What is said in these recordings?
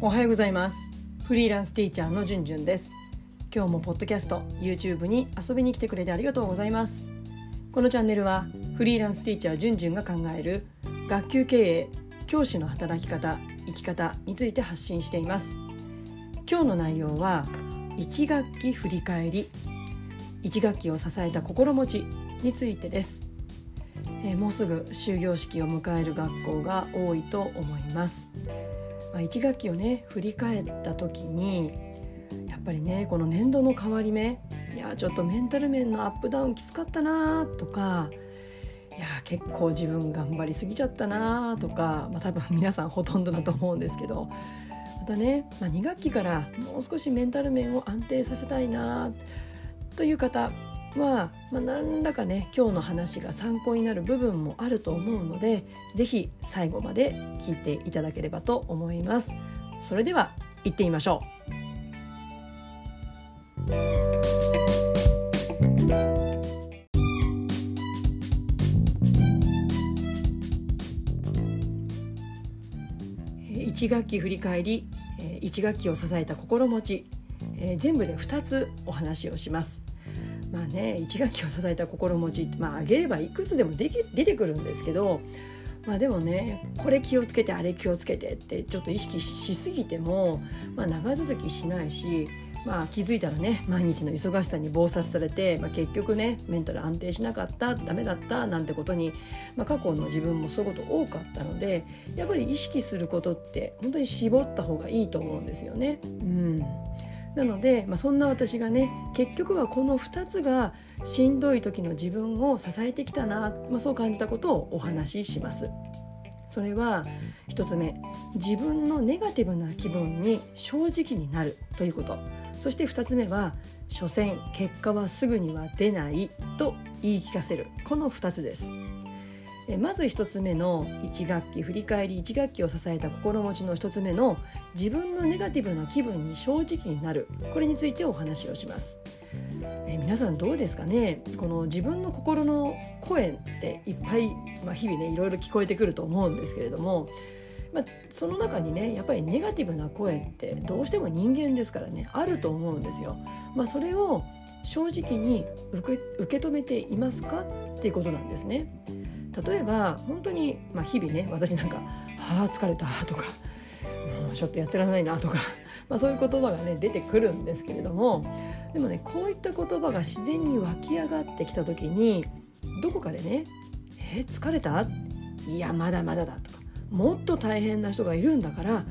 おはようございます。フリーランスティーチャーのじゅんじゅんです。今日もポッドキャスト YouTube に遊びに来てくれてありがとうございます。このチャンネルはフリーランスティーチャーじゅんじゅんが考える学級経営教師の働き方生き方について発信しています。今日の内容は1学期振り返り。1学期を支えた心持ちについてです。え、もうすぐ終業式を迎える学校が多いと思います。まあ、1学期をね振り返った時にやっぱりねこの年度の変わり目いやちょっとメンタル面のアップダウンきつかったなとかいや結構自分頑張りすぎちゃったなとか、まあ、多分 皆さんほとんどだと思うんですけどまたね、まあ、2学期からもう少しメンタル面を安定させたいなという方は、まあ、何らかね今日の話が参考になる部分もあると思うので是非最後まで聞いていただければと思います。それでは行ってみましょう。1学期振り返り1学期を支えた心持ち全部で2つお話をします。まあね1学期を支えた心持ちまあ上げればいくつでもでき出てくるんですけどまあでもねこれ気をつけてあれ気をつけてってちょっと意識しすぎても、まあ、長続きしないしまあ、気づいたらね毎日の忙しさに忙殺されて、まあ、結局ねメンタル安定しなかったダメだったなんてことに、まあ、過去の自分もそういうこと多かったのでやっぱり意識することって本当に絞った方がいいと思うんですよね。うんなので、まあ、そんな私がね結局はこの2つがしんどい時の自分を支えてきたな、まあ、そう感じたことをお話しします。それは1つ目自分のネガティブな気分に正直になるということそして2つ目は所詮結果はすぐには出ないと言い聞かせるこの2つです。えまず1つ目の1学期振り返り1学期を支えた心持ちの1つ目の自分のネガティブな気分に正直になるこれについてお話をします。え皆さんどうですかね？この自分の心の声っていっぱい、まあ、日々ねいろいろ聞こえてくると思うんですけれども、まあ、その中にねやっぱりネガティブな声ってどうしても人間ですからねあると思うんですよ。まあ、それを正直に受け止めていますか？っていうことなんですね。例えば本当に、まあ、日々ね私なんか「ああ疲れた」とか「もうちょっとやってられないな」とか、まあ、そういう言葉がね出てくるんですけれどもでもねこういった言葉が自然に湧き上がってきた時にどこかでね「えー、疲れた?」いやまだまだだとかもっと大変な人がいるんだから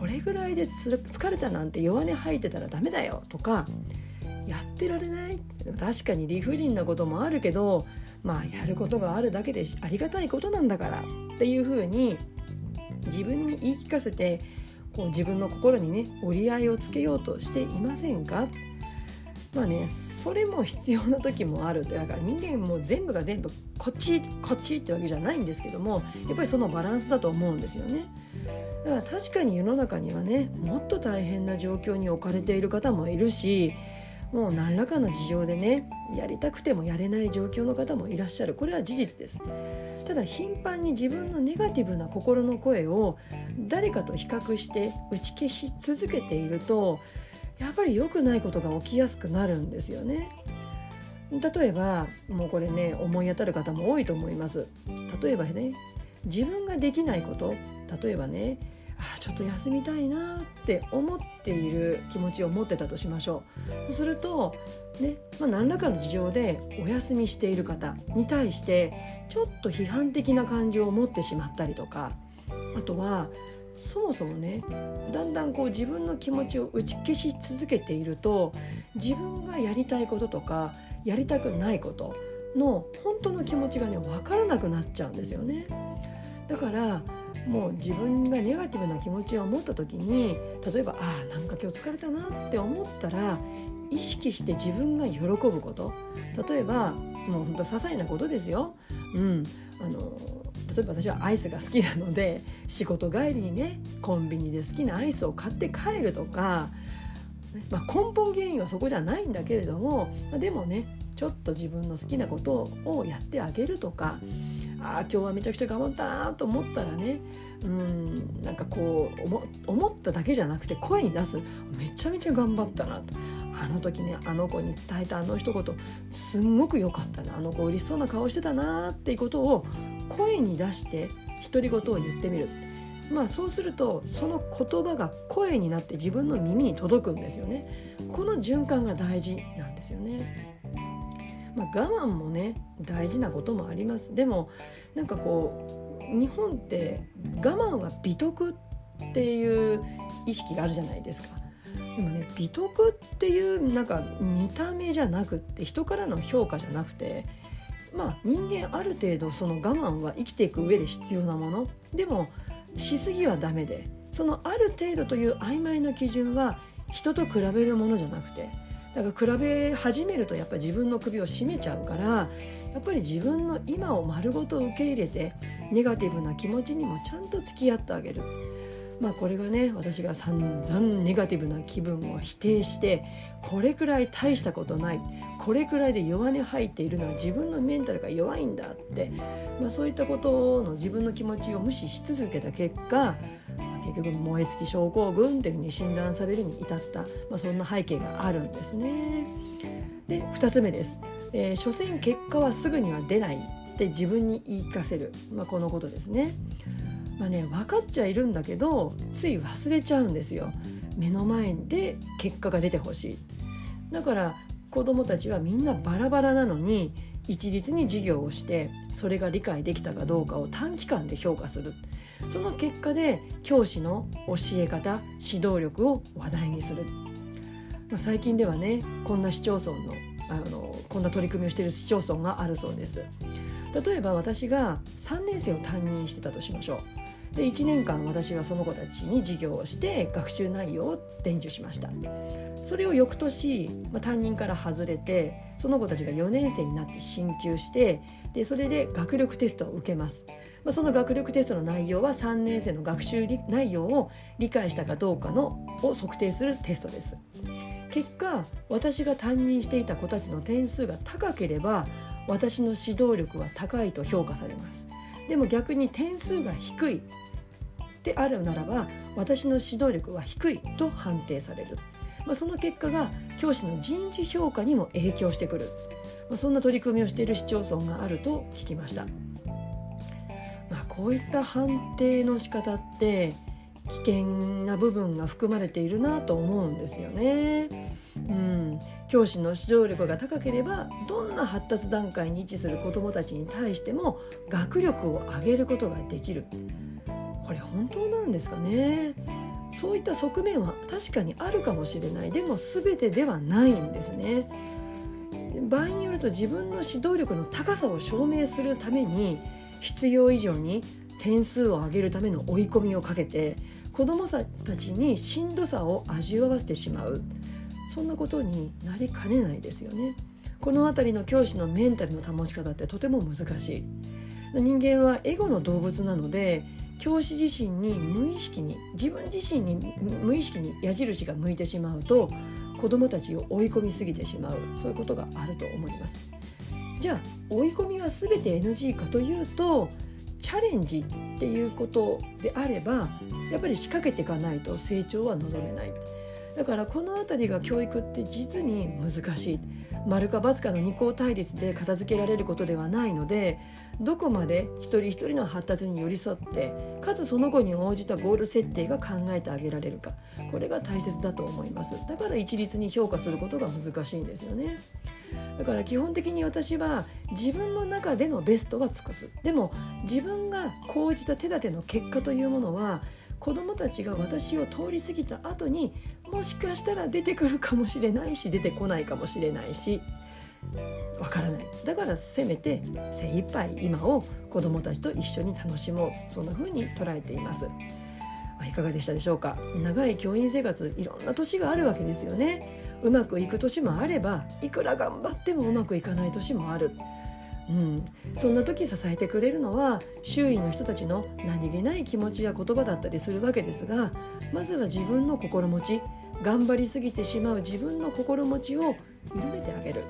これぐらいで疲れたなんて弱音吐いてたらダメだよとかやってられない？確かに理不尽なこともあるけどまあやることがあるだけでありがたいことなんだからっていうふうに自分に言い聞かせてこう自分の心にね折り合いをつけようとしていませんか？まあねそれも必要な時もあるだから人間も全部が全部こっちこっちってわけじゃないんですけどもやっぱりそのバランスだと思うんですよね。だから確かに世の中にはねもっと大変な状況に置かれている方もいるしもう何らかの事情でねやりたくてもやれない状況の方もいらっしゃる。これは事実です。ただ頻繁に自分のネガティブな心の声を誰かと比較して打ち消し続けているとやっぱり良くないことが起きやすくなるんですよね。例えばもうこれね思い当たる方も多いと思います。例えばね自分ができないこと。例えばねあちょっと休みたいなって思っている気持ちを持ってたとしましょうするとね、まあ、何らかの事情でお休みしている方に対してちょっと批判的な感情を持ってしまったりとかあとはそもそもねだんだんこう自分の気持ちを打ち消し続けていると自分がやりたいこととかやりたくないことの本当の気持ちがね分からなくなっちゃうんですよね。だからもう自分がネガティブな気持ちを持った時に例えばああなんか今日疲れたなって思ったら意識して自分が喜ぶこと例えばもうほんと些細なことですよ。うん、あの例えば私はアイスが好きなので仕事帰りにねコンビニで好きなアイスを買って帰るとか、まあ、根本原因はそこじゃないんだけれども、まあ、でもねちょっと自分の好きなことをやってあげるとかああ今日はめちゃくちゃ頑張ったなと思ったらねうんなんかこう思っただけじゃなくて声に出す。めちゃめちゃ頑張ったなと。あの時ねあの子に伝えたあの一言すんごく良かったな。あの子嬉しそうな顔してたなっていうことを声に出して独り言を言ってみる。まあそうするとその言葉が声になって自分の耳に届くんですよね。この循環が大事なんですよね。まあ、我慢もね大事なこともあります。でもなんかこう日本って我慢は美徳っていう意識があるじゃないですか。でもね美徳っていうなんか見た目じゃなくって人からの評価じゃなくてまあ人間ある程度その我慢は生きていく上で必要なもの。でもしすぎはダメでそのある程度という曖昧な基準は人と比べるものじゃなくてだから比べ始めるとやっぱり自分の首を絞めちゃうからやっぱり自分の今を丸ごと受け入れてネガティブな気持ちにもちゃんと付き合ってあげる。まあこれがね私が散々ネガティブな気分を否定してこれくらい大したことないこれくらいで弱音吐いているのは自分のメンタルが弱いんだって、まあ、そういったことの自分の気持ちを無視し続けた結果結局燃え尽き症候群っていうふうに診断されるに至った、まあ、そんな背景があるんですね。で2つ目です、えー、所詮結果はすぐには出ないって自分に言い聞かせる、まあ、このことですね。まあね分かっちゃいるんだけどつい忘れちゃうんですよ。目の前で結果が出てほしい。だから子どもたちはみんなバラバラなのに一律に授業をしてそれが理解できたかどうかを短期間で評価するその結果で教師の教え方指導力を話題にする、まあ、最近ではねこんな市町村のあのこんな取り組みをしている市町村があるそうです例えば私が3年生を担任してたとしましょうで1年間私はその子たちに授業をして学習内容を伝授しました。それを翌年、まあ、担任から外れてその子たちが4年生になって進級してでそれで学力テストを受けます。まあ、その学力テストの内容は3年生の学習内容を理解したかどうかのを測定するテストです。結果私が担任していた子たちの点数が高ければ私の指導力は高いと評価されます。でも逆に点数が低いであるならば私の指導力は低いと判定される、まあ、その結果が教師の人事評価にも影響してくる、まあ、そんな取り組みをしている市町村があると聞きました。まあ、こういった判定の仕方って危険な部分が含まれているなと思うんですよね。うん、教師の指導力が高ければどんな発達段階に位置する子どもたちに対しても学力を上げることができるこれ本当なんですかねそういった側面は確かにあるかもしれないでも全てではないんですね場合によると自分の指導力の高さを証明するために必要以上に点数を上げるための追い込みをかけて子どもたちにしんどさを味わわせてしまうそんなことになりかねないですよね。この辺りの教師のメンタルの保ち方ってとても難しい。人間はエゴの動物なので教師自身に無意識に自分自身に無意識に矢印が向いてしまうと子どもたちを追い込みすぎてしまうそういうことがあると思います。じゃあ追い込みは全て NG かというとチャレンジっていうことであればやっぱり仕掛けていかないと成長は望めないだからこの辺りが教育って実に難しい。丸か×かの二項対立で片付けられることではないのでどこまで一人一人の発達に寄り添ってかつその子に応じたゴール設定が考えてあげられるか。これが大切だと思います。だから一律に評価することが難しいんですよね。だから基本的に私は自分の中でのベストは尽くす。でも自分が講じた手立ての結果というものは子どもたちが私を通り過ぎた後にもしかしたら出てくるかもしれないし出てこないかもしれないしわからない。だからせめて精一杯今を子どもたちと一緒に楽しもう。そんな風に捉えています。いかがでしたでしょうか。長い教員生活いろんな年があるわけですよね。うまくいく年もあればいくら頑張ってもうまくいかない年もある。うん、そんな時支えてくれるのは周囲の人たちの何気ない気持ちや言葉だったりするわけですがまずは自分の心持ち頑張りすぎてしまう自分の心持ちを緩めてあげる。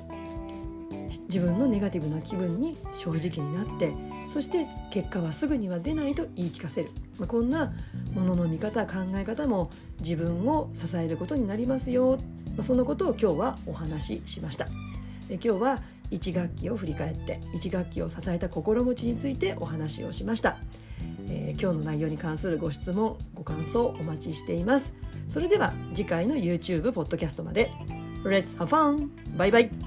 自分のネガティブな気分に正直になってそして結果はすぐには出ないと言い聞かせる、まあ、こんなものの見方考え方も自分を支えることになりますよ、まあ、そんなことを今日はお話ししました。で今日は1学期を振り返って1学期を支えた心持ちについてお話をしました、えー、今日の内容に関するご質問ご感想お待ちしています。それでは次回の YouTube ポッドキャストまで。Let's have fun! バイバイ